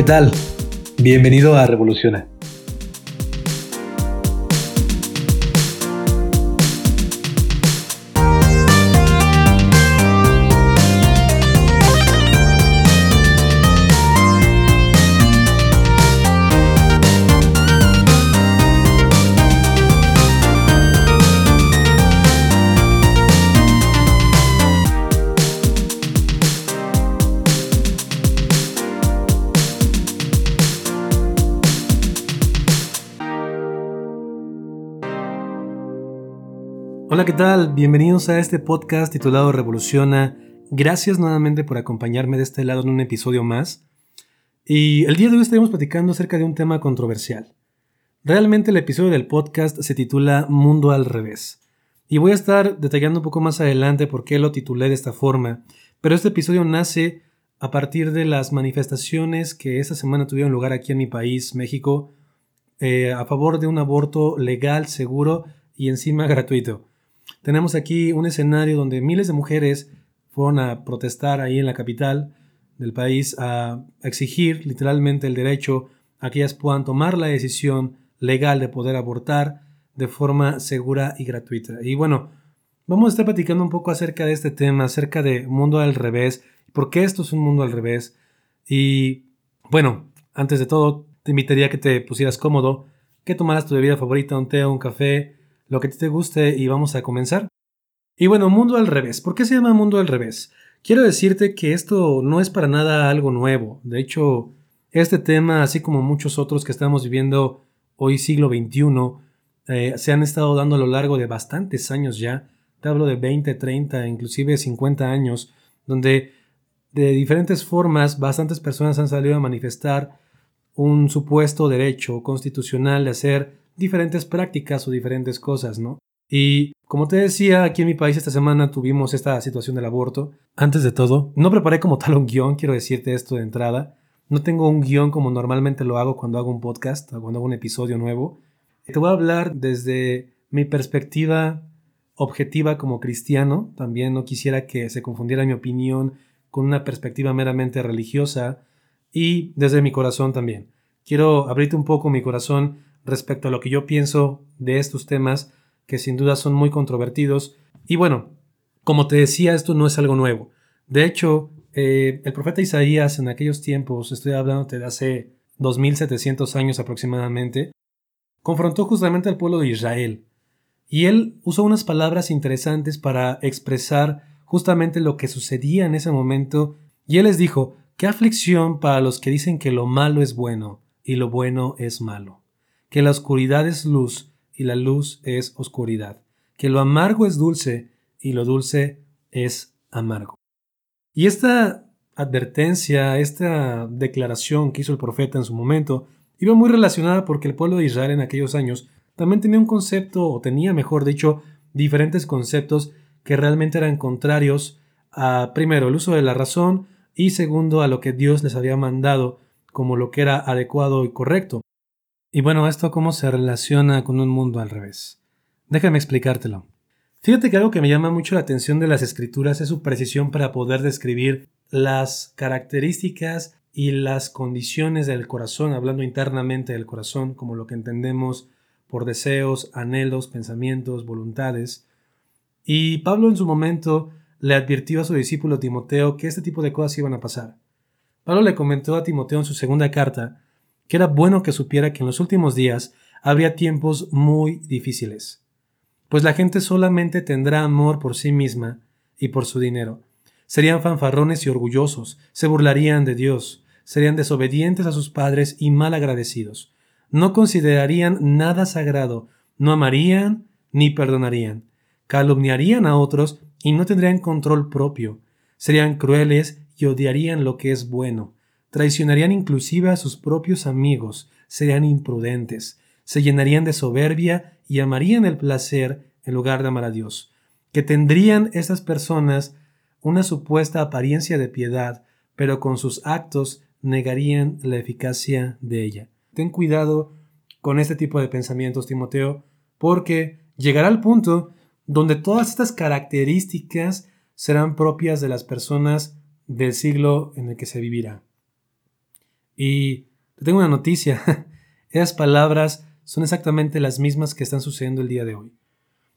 ¿Qué tal? Bienvenido a Revoluciona. Hola, ¿qué tal? Bienvenidos a este podcast titulado Revoluciona. Gracias nuevamente por acompañarme de este lado en un episodio más. Y el día de hoy estaremos platicando acerca de un tema controversial. Realmente el episodio del podcast se titula Mundo al revés. Y voy a estar detallando un poco más adelante por qué lo titulé de esta forma. Pero este episodio nace a partir de las manifestaciones que esta semana tuvieron lugar aquí en mi país, México, eh, a favor de un aborto legal, seguro y encima gratuito. Tenemos aquí un escenario donde miles de mujeres fueron a protestar ahí en la capital del país a exigir literalmente el derecho a que ellas puedan tomar la decisión legal de poder abortar de forma segura y gratuita. Y bueno, vamos a estar platicando un poco acerca de este tema, acerca de mundo al revés, por qué esto es un mundo al revés. Y bueno, antes de todo, te invitaría a que te pusieras cómodo, que tomaras tu bebida favorita, un té un café, lo que te guste y vamos a comenzar. Y bueno, mundo al revés. ¿Por qué se llama mundo al revés? Quiero decirte que esto no es para nada algo nuevo. De hecho, este tema, así como muchos otros que estamos viviendo hoy siglo XXI, eh, se han estado dando a lo largo de bastantes años ya. Te hablo de 20, 30, inclusive 50 años, donde de diferentes formas bastantes personas han salido a manifestar un supuesto derecho constitucional de hacer diferentes prácticas o diferentes cosas, ¿no? Y como te decía, aquí en mi país esta semana tuvimos esta situación del aborto. Antes de todo, no preparé como tal un guion, quiero decirte esto de entrada. No tengo un guion como normalmente lo hago cuando hago un podcast o cuando hago un episodio nuevo. Te voy a hablar desde mi perspectiva objetiva como cristiano. También no quisiera que se confundiera mi opinión con una perspectiva meramente religiosa y desde mi corazón también. Quiero abrirte un poco mi corazón respecto a lo que yo pienso de estos temas que sin duda son muy controvertidos. Y bueno, como te decía, esto no es algo nuevo. De hecho, eh, el profeta Isaías en aquellos tiempos, estoy hablando de hace 2700 años aproximadamente, confrontó justamente al pueblo de Israel. Y él usó unas palabras interesantes para expresar justamente lo que sucedía en ese momento. Y él les dijo, qué aflicción para los que dicen que lo malo es bueno y lo bueno es malo que la oscuridad es luz y la luz es oscuridad, que lo amargo es dulce y lo dulce es amargo. Y esta advertencia, esta declaración que hizo el profeta en su momento, iba muy relacionada porque el pueblo de Israel en aquellos años también tenía un concepto, o tenía, mejor dicho, diferentes conceptos que realmente eran contrarios a, primero, el uso de la razón y segundo, a lo que Dios les había mandado como lo que era adecuado y correcto. Y bueno, ¿esto cómo se relaciona con un mundo al revés? Déjame explicártelo. Fíjate que algo que me llama mucho la atención de las escrituras es su precisión para poder describir las características y las condiciones del corazón, hablando internamente del corazón, como lo que entendemos por deseos, anhelos, pensamientos, voluntades. Y Pablo en su momento le advirtió a su discípulo Timoteo que este tipo de cosas iban a pasar. Pablo le comentó a Timoteo en su segunda carta que era bueno que supiera que en los últimos días habría tiempos muy difíciles, pues la gente solamente tendrá amor por sí misma y por su dinero. Serían fanfarrones y orgullosos, se burlarían de Dios, serían desobedientes a sus padres y mal agradecidos. No considerarían nada sagrado, no amarían ni perdonarían, calumniarían a otros y no tendrían control propio, serían crueles y odiarían lo que es bueno, traicionarían inclusive a sus propios amigos, serían imprudentes, se llenarían de soberbia y amarían el placer en lugar de amar a Dios. Que tendrían estas personas una supuesta apariencia de piedad, pero con sus actos negarían la eficacia de ella. Ten cuidado con este tipo de pensamientos, Timoteo, porque llegará el punto donde todas estas características serán propias de las personas del siglo en el que se vivirá. Y te tengo una noticia. Esas palabras son exactamente las mismas que están sucediendo el día de hoy.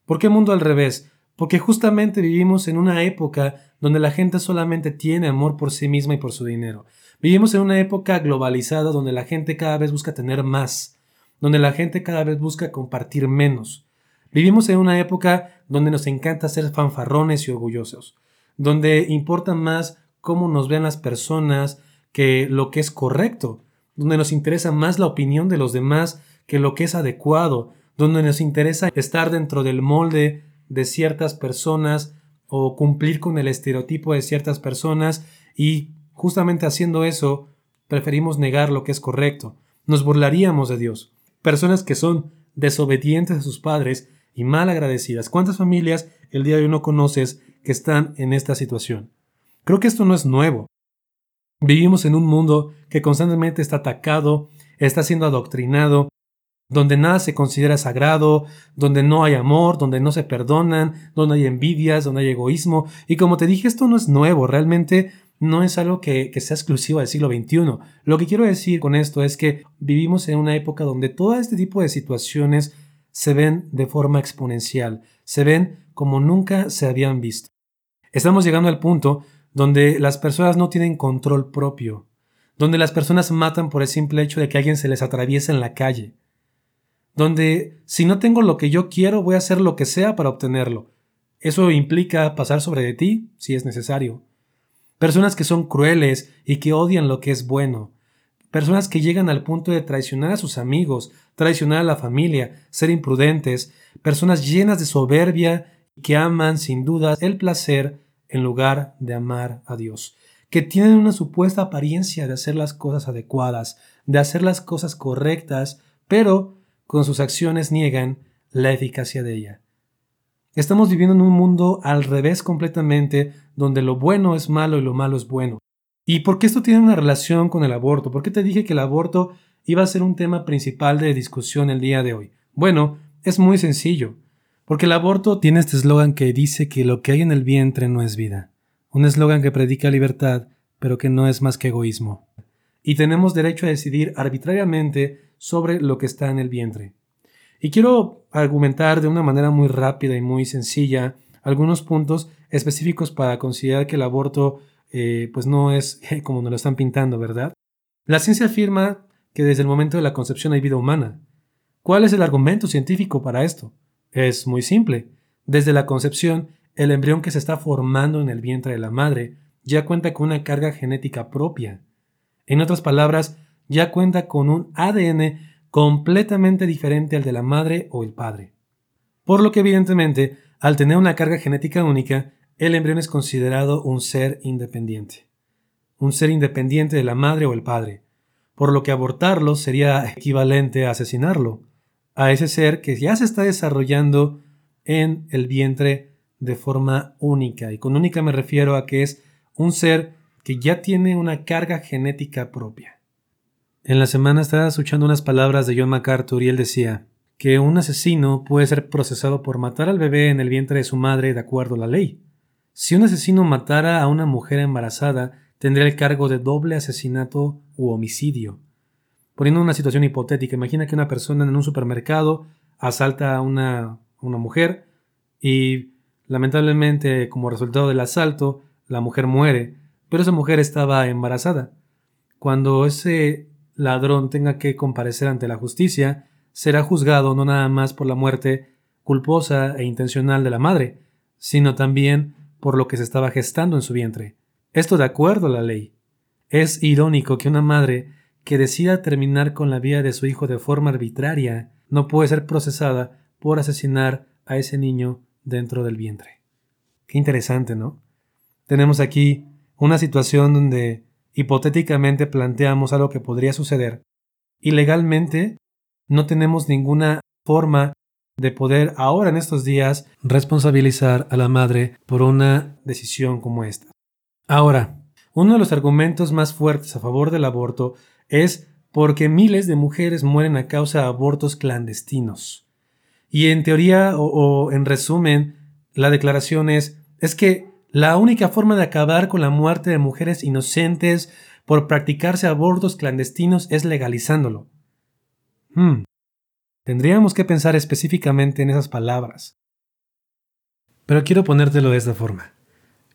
¿Por qué mundo al revés? Porque justamente vivimos en una época donde la gente solamente tiene amor por sí misma y por su dinero. Vivimos en una época globalizada donde la gente cada vez busca tener más, donde la gente cada vez busca compartir menos. Vivimos en una época donde nos encanta ser fanfarrones y orgullosos, donde importa más cómo nos vean las personas que lo que es correcto, donde nos interesa más la opinión de los demás que lo que es adecuado, donde nos interesa estar dentro del molde de ciertas personas o cumplir con el estereotipo de ciertas personas y justamente haciendo eso preferimos negar lo que es correcto. Nos burlaríamos de Dios. Personas que son desobedientes a sus padres y mal agradecidas. ¿Cuántas familias el día de hoy no conoces que están en esta situación? Creo que esto no es nuevo. Vivimos en un mundo que constantemente está atacado, está siendo adoctrinado, donde nada se considera sagrado, donde no hay amor, donde no se perdonan, donde hay envidias, donde hay egoísmo. Y como te dije, esto no es nuevo, realmente no es algo que, que, sea exclusivo del siglo XXI. Lo que quiero decir con esto es que vivimos en una época donde todo este tipo de situaciones se ven de forma exponencial, se ven como nunca se habían visto. Estamos llegando al punto donde las personas no tienen control propio, donde las personas matan por el simple hecho de que alguien se les atraviesa en la calle, donde si no tengo lo que yo quiero voy a hacer lo que sea para obtenerlo. Eso implica pasar sobre de ti si es necesario. Personas que son crueles y que odian lo que es bueno, Personas que llegan al punto de traicionar a sus amigos, traicionar a la familia, ser imprudentes, personas llenas de soberbia que aman sin duda el placer en lugar de amar a Dios, que tienen una supuesta apariencia de hacer las cosas adecuadas, de hacer las cosas correctas, pero con sus acciones niegan la eficacia de ella. Estamos viviendo en un mundo al revés completamente, donde lo bueno es malo y lo malo es bueno. ¿Y por qué esto tiene una relación con el aborto? ¿Por qué te dije que el aborto iba a ser un tema principal de discusión el día de hoy? Bueno, es muy sencillo. Porque el aborto tiene este eslogan que dice que lo que hay en el vientre no es vida. Un eslogan que predica libertad, pero que no es más que egoísmo. Y tenemos derecho a decidir arbitrariamente sobre lo que está en el vientre. Y quiero argumentar de una manera muy rápida y muy sencilla algunos puntos específicos para considerar que el aborto eh, pues no es como nos lo están pintando, ¿verdad? La ciencia afirma que desde el momento de la concepción hay vida humana. ¿Cuál es el argumento científico para esto? Es muy simple. Desde la concepción, el embrión que se está formando en el vientre de la madre ya cuenta con una carga genética propia. En otras palabras, ya cuenta con un ADN completamente diferente al de la madre o el padre. Por lo que evidentemente, al tener una carga genética única, el embrión es considerado un ser independiente, un ser independiente de la madre o el padre, por lo que abortarlo sería equivalente a asesinarlo, a ese ser que ya se está desarrollando en el vientre de forma única. Y con única me refiero a que es un ser que ya tiene una carga genética propia. En la semana estaba escuchando unas palabras de John MacArthur y él decía que un asesino puede ser procesado por matar al bebé en el vientre de su madre de acuerdo a la ley. Si un asesino matara a una mujer embarazada, tendría el cargo de doble asesinato u homicidio. Poniendo una situación hipotética, imagina que una persona en un supermercado asalta a una, una mujer y lamentablemente como resultado del asalto la mujer muere, pero esa mujer estaba embarazada. Cuando ese ladrón tenga que comparecer ante la justicia, será juzgado no nada más por la muerte culposa e intencional de la madre, sino también por lo que se estaba gestando en su vientre. Esto de acuerdo a la ley. Es irónico que una madre que decida terminar con la vida de su hijo de forma arbitraria no puede ser procesada por asesinar a ese niño dentro del vientre. Qué interesante, ¿no? Tenemos aquí una situación donde hipotéticamente planteamos algo que podría suceder y legalmente no tenemos ninguna forma de poder ahora en estos días responsabilizar a la madre por una decisión como esta. Ahora, uno de los argumentos más fuertes a favor del aborto es porque miles de mujeres mueren a causa de abortos clandestinos. Y en teoría o, en resumen, la declaración es, es que la única forma de acabar con la muerte de mujeres inocentes por practicarse abortos clandestinos es legalizándolo. Hmm. Tendríamos que pensar específicamente en esas palabras. Pero quiero ponértelo de esta forma.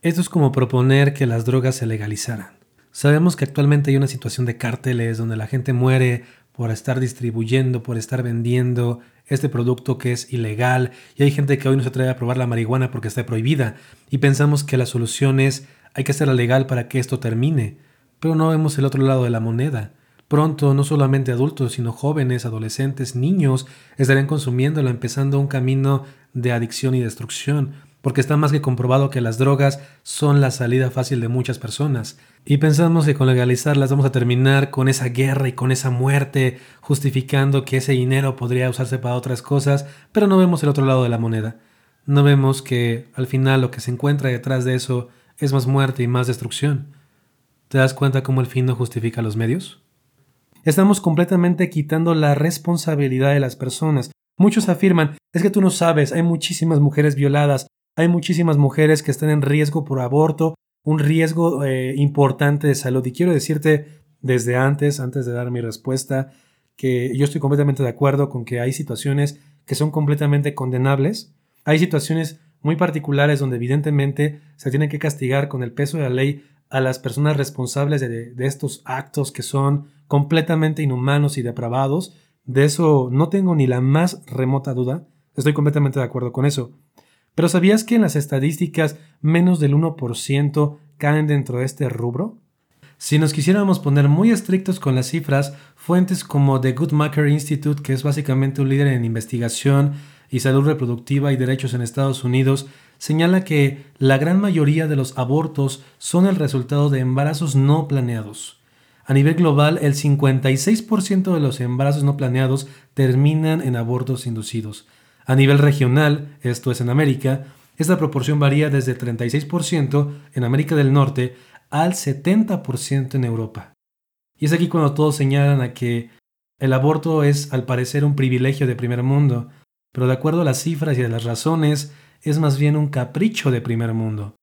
Esto es como proponer que las drogas se legalizaran. Sabemos que actualmente hay una situación de cárteles donde la gente muere por estar distribuyendo, por estar vendiendo este producto que es ilegal y hay gente que hoy no se atreve a probar la marihuana porque está prohibida y pensamos que la solución es hay que hacerla legal para que esto termine, pero no vemos el otro lado de la moneda. Pronto no solamente adultos, sino jóvenes, adolescentes, niños estarán consumiéndola, empezando un camino de adicción y destrucción, porque está más que comprobado que las drogas son la salida fácil de muchas personas. Y pensamos que con legalizarlas vamos a terminar con esa guerra y con esa muerte, justificando que ese dinero podría usarse para otras cosas, pero no vemos el otro lado de la moneda. No vemos que al final lo que se encuentra detrás de eso es más muerte y más destrucción. ¿Te das cuenta cómo el fin no justifica los medios? Estamos completamente quitando la responsabilidad de las personas. Muchos afirman, es que tú no sabes, hay muchísimas mujeres violadas, hay muchísimas mujeres que están en riesgo por aborto, un riesgo eh, importante de salud. Y quiero decirte desde antes, antes de dar mi respuesta, que yo estoy completamente de acuerdo con que hay situaciones que son completamente condenables. Hay situaciones muy particulares donde evidentemente se tiene que castigar con el peso de la ley a las personas responsables de, estos actos que son completamente inhumanos y depravados. De eso no tengo ni la más remota duda. Estoy completamente de acuerdo con eso. Pero ¿sabías que en las estadísticas menos del 1% caen dentro de este rubro? Si nos quisiéramos poner muy estrictos con las cifras, fuentes como The Goodmaker Institute, que es básicamente un líder en investigación y salud reproductiva y derechos en Estados Unidos, señala que la gran mayoría de los abortos son el resultado de embarazos no planeados. A nivel global, el 56% de los embarazos no planeados terminan en abortos inducidos. A nivel regional, esto es en América, esta proporción varía desde 36% en América del Norte al 70% en Europa. Y es aquí cuando todos señalan a que el aborto es al parecer un privilegio de primer mundo, pero de acuerdo a las cifras y a las razones, es más bien un capricho de primer mundo.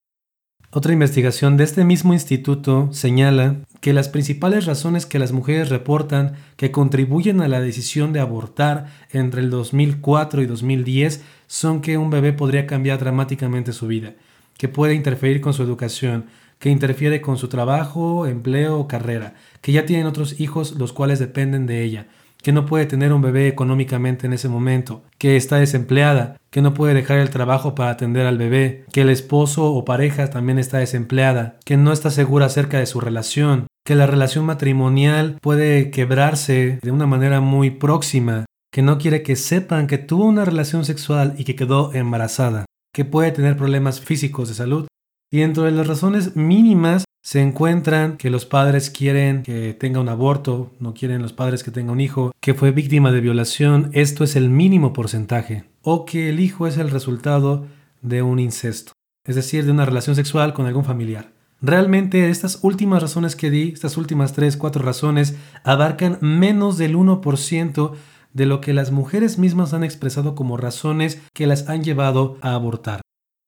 Otra investigación de este mismo instituto señala que las principales razones que las mujeres reportan que contribuyen a la decisión de abortar entre el 2004 y 2010 son que un bebé podría cambiar dramáticamente su vida, que puede interferir con su educación, que interfiere con su trabajo, empleo o carrera, que ya tienen otros hijos los cuales dependen de ella, que no puede tener un bebé económicamente en ese momento, que está desempleada, que no puede dejar el trabajo para atender al bebé, que el esposo o pareja también está desempleada, que no está segura acerca de su relación, que la relación matrimonial puede quebrarse de una manera muy próxima, que no quiere que sepan que tuvo una relación sexual y que quedó embarazada, que puede tener problemas físicos de salud. Y dentro de las razones mínimas se encuentran que los padres quieren que tenga un aborto, no quieren los padres que tenga un hijo, que fue víctima de violación, esto es el mínimo porcentaje, o que el hijo es el resultado de un incesto, es decir, de una relación sexual con algún familiar. Realmente estas últimas razones que di, estas últimas tres, cuatro razones, abarcan menos del 1% de lo que las mujeres mismas han expresado como razones que las han llevado a abortar.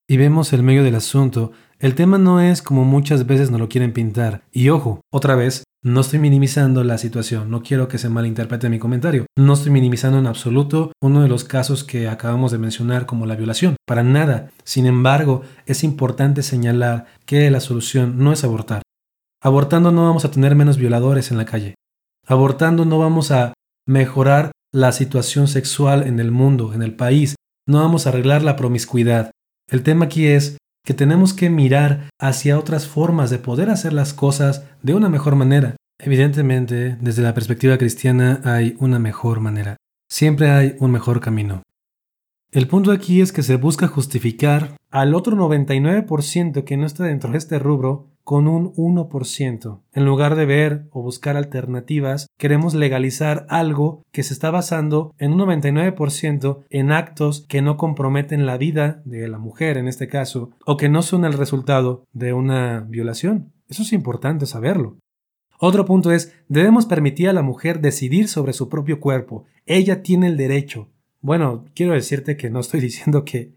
Y vemos el medio del asunto el tema no es como muchas veces nos lo quieren pintar. Y ojo, otra vez, no estoy minimizando la situación, no quiero que se malinterprete mi comentario. No estoy minimizando en absoluto uno de los casos que acabamos de mencionar como la violación, para nada. Sin embargo, es importante señalar que la solución no es abortar. Abortando no vamos a tener menos violadores en la calle. Abortando no vamos a mejorar la situación sexual en el mundo, en el país. No vamos a arreglar la promiscuidad. El tema aquí es que tenemos que mirar hacia otras formas de poder hacer las cosas de una mejor manera. Evidentemente, desde la perspectiva cristiana hay una mejor manera. Siempre hay un mejor camino. El punto aquí es que se busca justificar al otro 99% que no está dentro de este rubro con un 1%. En lugar de ver o buscar alternativas, queremos legalizar algo que se está basando en un 99% en actos que no comprometen la vida de la mujer en este caso, o que no son el resultado de una violación. Eso es importante saberlo. Otro punto es, debemos permitir a la mujer decidir sobre su propio cuerpo. Ella tiene el derecho. Bueno, quiero decirte que no estoy diciendo que,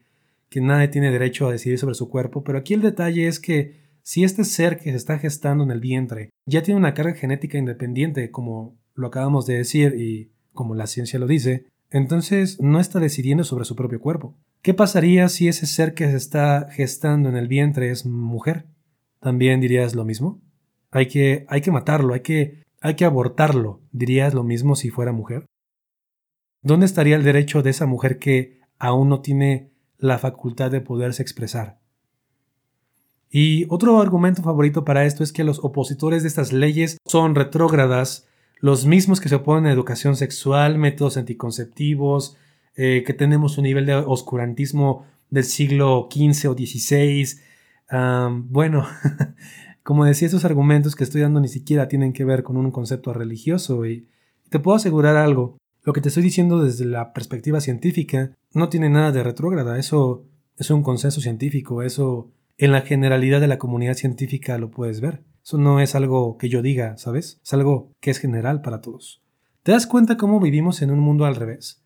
que nadie tiene derecho a decidir sobre su cuerpo, pero aquí el detalle es que si este ser que se está gestando en el vientre ya tiene una carga genética independiente, como lo acabamos de decir y como la ciencia lo dice, entonces no está decidiendo sobre su propio cuerpo. ¿Qué pasaría si ese ser que se está gestando en el vientre es mujer? ¿También dirías lo mismo? Hay que, hay que matarlo, hay que, hay que abortarlo. ¿Dirías lo mismo si fuera mujer? ¿Dónde estaría el derecho de esa mujer que aún no tiene la facultad de poderse expresar? Y otro argumento favorito para esto es que los opositores de estas leyes son retrógradas, los mismos que se oponen a educación sexual, métodos anticonceptivos, eh, que tenemos un nivel de oscurantismo del siglo XV o XVI. bueno, como decía, estos argumentos que estoy dando ni siquiera tienen que ver con un concepto religioso y te puedo asegurar algo. Lo que te estoy diciendo desde la perspectiva científica no tiene nada de retrógrada, eso es un consenso científico, eso en la generalidad de la comunidad científica lo puedes ver. Eso no es algo que yo diga, ¿sabes? Es algo que es general para todos. ¿Te das cuenta cómo vivimos en un mundo al revés?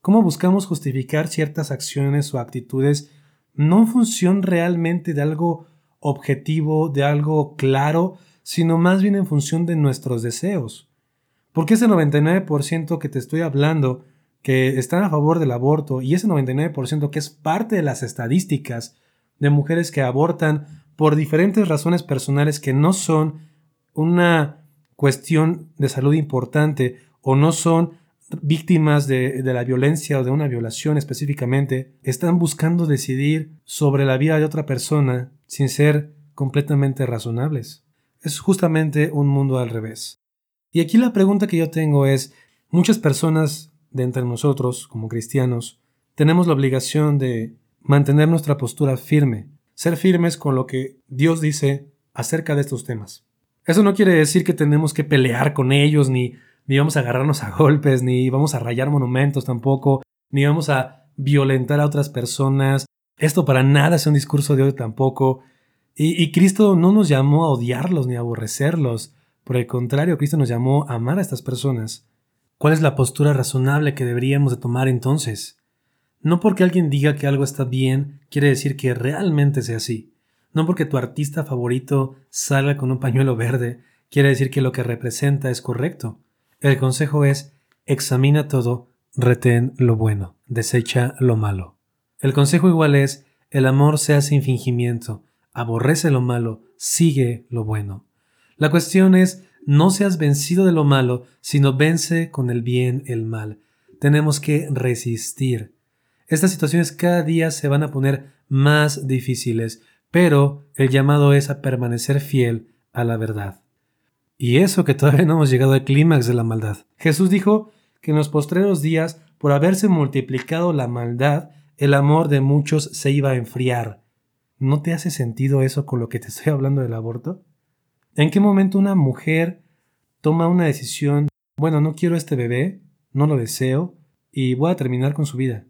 ¿Cómo buscamos justificar ciertas acciones o actitudes no en función realmente de algo objetivo, de algo claro, sino más bien en función de nuestros deseos? Porque ese 99% que te estoy hablando, que están a favor del aborto, y ese 99% que es parte de las estadísticas de mujeres que abortan por diferentes razones personales que no son una cuestión de salud importante o no son víctimas de, la violencia o de una violación específicamente, están buscando decidir sobre la vida de otra persona sin ser completamente razonables. Es justamente un mundo al revés. Y aquí la pregunta que yo tengo es, muchas personas de entre nosotros, como cristianos, tenemos la obligación de mantener nuestra postura firme, ser firmes con lo que Dios dice acerca de estos temas. Eso no quiere decir que tenemos que pelear con ellos, ni, ni vamos a agarrarnos a golpes, ni vamos a rayar monumentos tampoco, ni vamos a violentar a otras personas. Esto para nada es un discurso de hoy tampoco. Y, y Cristo no nos llamó a odiarlos ni a aborrecerlos. Por el contrario, Cristo nos llamó a amar a estas personas. ¿Cuál es la postura razonable que deberíamos de tomar entonces? No porque alguien diga que algo está bien, quiere decir que realmente sea así. No porque tu artista favorito salga con un pañuelo verde, quiere decir que lo que representa es correcto. El consejo es, examina todo, retén lo bueno, desecha lo malo. El consejo igual es, el amor sea sin fingimiento, aborrece lo malo, sigue lo bueno. La cuestión es, no seas vencido de lo malo, sino vence con el bien el mal. Tenemos que resistir. Estas situaciones cada día se van a poner más difíciles, pero el llamado es a permanecer fiel a la verdad. Y eso que todavía no hemos llegado al clímax de la maldad. Jesús dijo que en los postreros días, por haberse multiplicado la maldad, el amor de muchos se iba a enfriar. ¿No te hace sentido eso con lo que te estoy hablando del aborto? ¿En qué momento una mujer toma una decisión, bueno, no quiero este bebé, no lo deseo, y voy a terminar con su vida?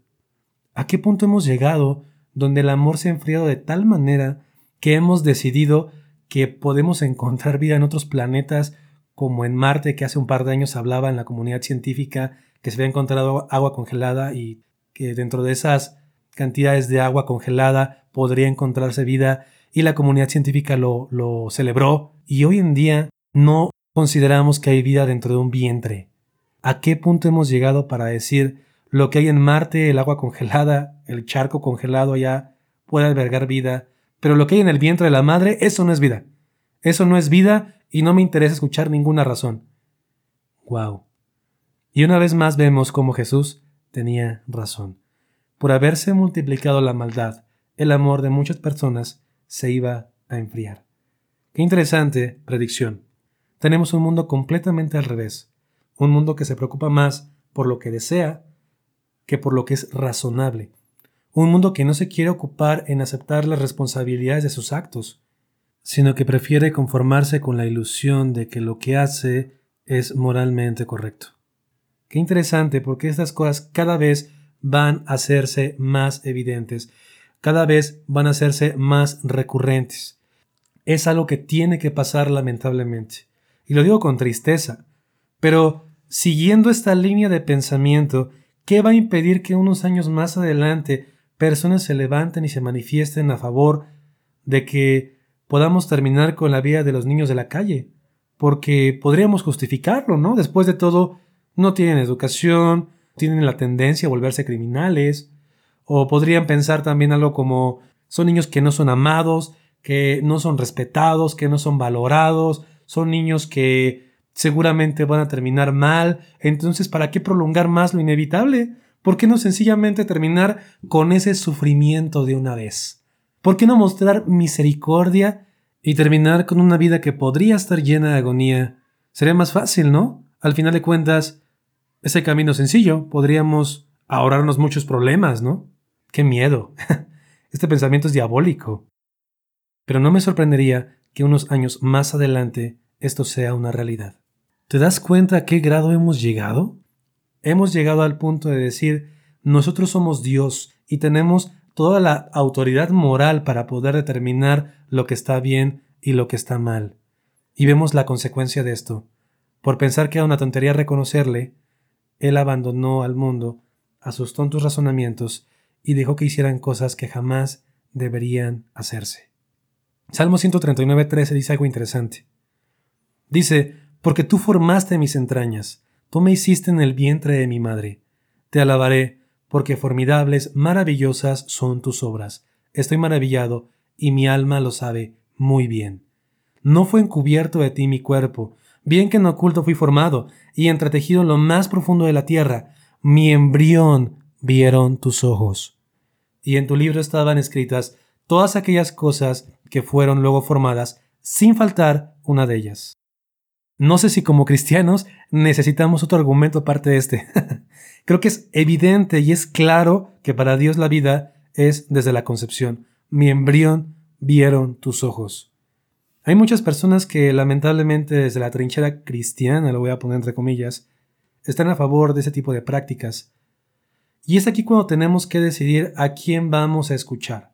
¿A qué punto hemos llegado donde el amor se ha enfriado de tal manera que hemos decidido que podemos encontrar vida en otros planetas como en Marte, que hace un par de años hablaba en la comunidad científica que se había encontrado agua congelada y que dentro de esas cantidades de agua congelada podría encontrarse vida y la comunidad científica lo, lo celebró y hoy en día no consideramos que hay vida dentro de un vientre. ¿A qué punto hemos llegado para decir lo que hay en Marte, el agua congelada, el charco congelado allá, puede albergar vida, pero lo que hay en el vientre de la madre, eso no es vida. Eso no es vida y no me interesa escuchar ninguna razón. Wow. Y una vez más vemos cómo Jesús tenía razón. Por haberse multiplicado la maldad, el amor de muchas personas se iba a enfriar. Qué interesante predicción. Tenemos un mundo completamente al revés. Un mundo que se preocupa más por lo que desea que por lo que es razonable. Un mundo que no se quiere ocupar en aceptar las responsabilidades de sus actos, sino que prefiere conformarse con la ilusión de que lo que hace es moralmente correcto. Qué interesante porque estas cosas cada vez van a hacerse más evidentes, cada vez van a hacerse más recurrentes. Es algo que tiene que pasar lamentablemente. Y lo digo con tristeza. Pero siguiendo esta línea de pensamiento, ¿Qué va a impedir que unos años más adelante personas se levanten y se manifiesten a favor de que podamos terminar con la vida de los niños de la calle, porque podríamos justificarlo, ¿no? Después de todo, no tienen educación, tienen la tendencia a volverse criminales, o podrían pensar también algo como son niños que no son amados, que no son respetados, que no son valorados, son niños que seguramente van a terminar mal, entonces ¿para qué prolongar más lo inevitable? ¿Por qué no sencillamente terminar con ese sufrimiento de una vez? ¿Por qué no mostrar misericordia y terminar con una vida que podría estar llena de agonía? Sería más fácil, ¿no? Al final de cuentas, ese camino sencillo, podríamos ahorrarnos muchos problemas, ¿no? ¡Qué miedo! este pensamiento es diabólico. Pero no me sorprendería que unos años más adelante esto sea una realidad. ¿Te das cuenta a qué grado hemos llegado? Hemos llegado al punto de decir, nosotros somos Dios y tenemos toda la autoridad moral para poder determinar lo que está bien y lo que está mal. Y vemos la consecuencia de esto. Por pensar que era una tontería reconocerle, Él abandonó al mundo a sus tontos razonamientos y dejó que hicieran cosas que jamás deberían hacerse. Salmo 139.13 dice algo interesante. Dice, porque tú formaste mis entrañas, tú me hiciste en el vientre de mi madre. Te alabaré, porque formidables, maravillosas son tus obras. Estoy maravillado, y mi alma lo sabe muy bien. No fue encubierto de ti mi cuerpo, bien que en oculto fui formado, y entretejido en lo más profundo de la tierra. Mi embrión vieron tus ojos. Y en tu libro estaban escritas todas aquellas cosas que fueron luego formadas, sin faltar una de ellas. No sé si como cristianos necesitamos otro argumento aparte de este. Creo que es evidente y es claro que para Dios la vida es desde la concepción. Mi embrión vieron tus ojos. Hay muchas personas que lamentablemente desde la trinchera cristiana, lo voy a poner entre comillas, están a favor de ese tipo de prácticas. Y es aquí cuando tenemos que decidir a quién vamos a escuchar.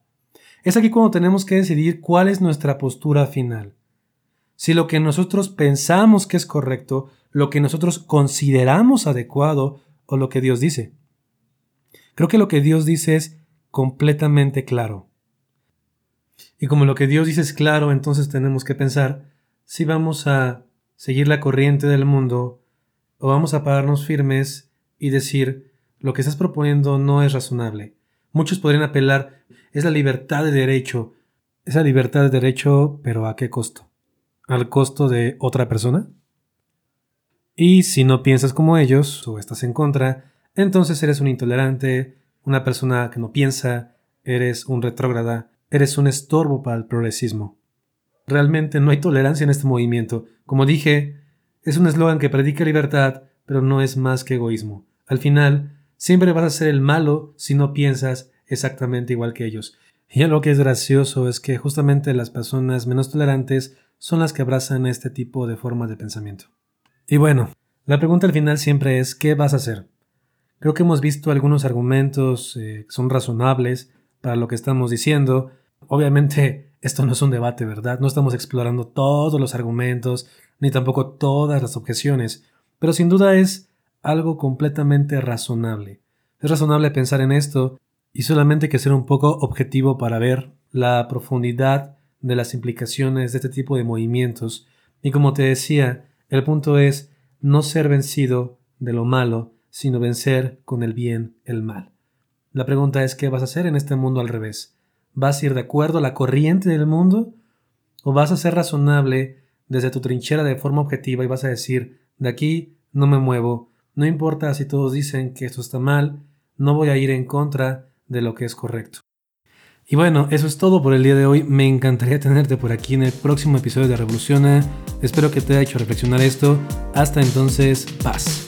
Es aquí cuando tenemos que decidir cuál es nuestra postura final si lo que nosotros pensamos que es correcto, lo que nosotros consideramos adecuado o lo que Dios dice. Creo que lo que Dios dice es completamente claro. Y como lo que Dios dice es claro, entonces tenemos que pensar si vamos a seguir la corriente del mundo o vamos a pararnos firmes y decir lo que estás proponiendo no es razonable. Muchos podrían apelar, es la libertad de derecho. Esa libertad de derecho, pero ¿a qué costo? Al costo de otra persona? Y si no piensas como ellos o estás en contra, entonces eres un intolerante, una persona que no piensa, eres un retrógrada, eres un estorbo para el progresismo. Realmente no hay tolerancia en este movimiento. Como dije, es un eslogan que predica libertad, pero no es más que egoísmo. Al final, siempre vas a ser el malo si no piensas exactamente igual que ellos. Y lo que es gracioso es que justamente las personas menos tolerantes son las que abrazan este tipo de formas de pensamiento. Y bueno, la pregunta al final siempre es ¿qué vas a hacer? Creo que hemos visto algunos argumentos eh, que son razonables para lo que estamos diciendo. Obviamente esto no es un debate, ¿verdad? No estamos explorando todos los argumentos, ni tampoco todas las objeciones, pero sin duda es algo completamente razonable. Es razonable pensar en esto y solamente que ser un poco objetivo para ver la profundidad de las implicaciones de este tipo de movimientos. Y como te decía, el punto es no ser vencido de lo malo, sino vencer con el bien el mal. La pregunta es ¿qué vas a hacer en este mundo al revés? ¿Vas a ir de acuerdo a la corriente del mundo? ¿O vas a ser razonable desde tu trinchera de forma objetiva y vas a decir, de aquí no me muevo, no importa si todos dicen que esto está mal, no voy a ir en contra de lo que es correcto? Y bueno, eso es todo por el día de hoy. Me encantaría tenerte por aquí en el próximo episodio de Revoluciona. Espero que te haya hecho reflexionar esto. Hasta entonces, paz.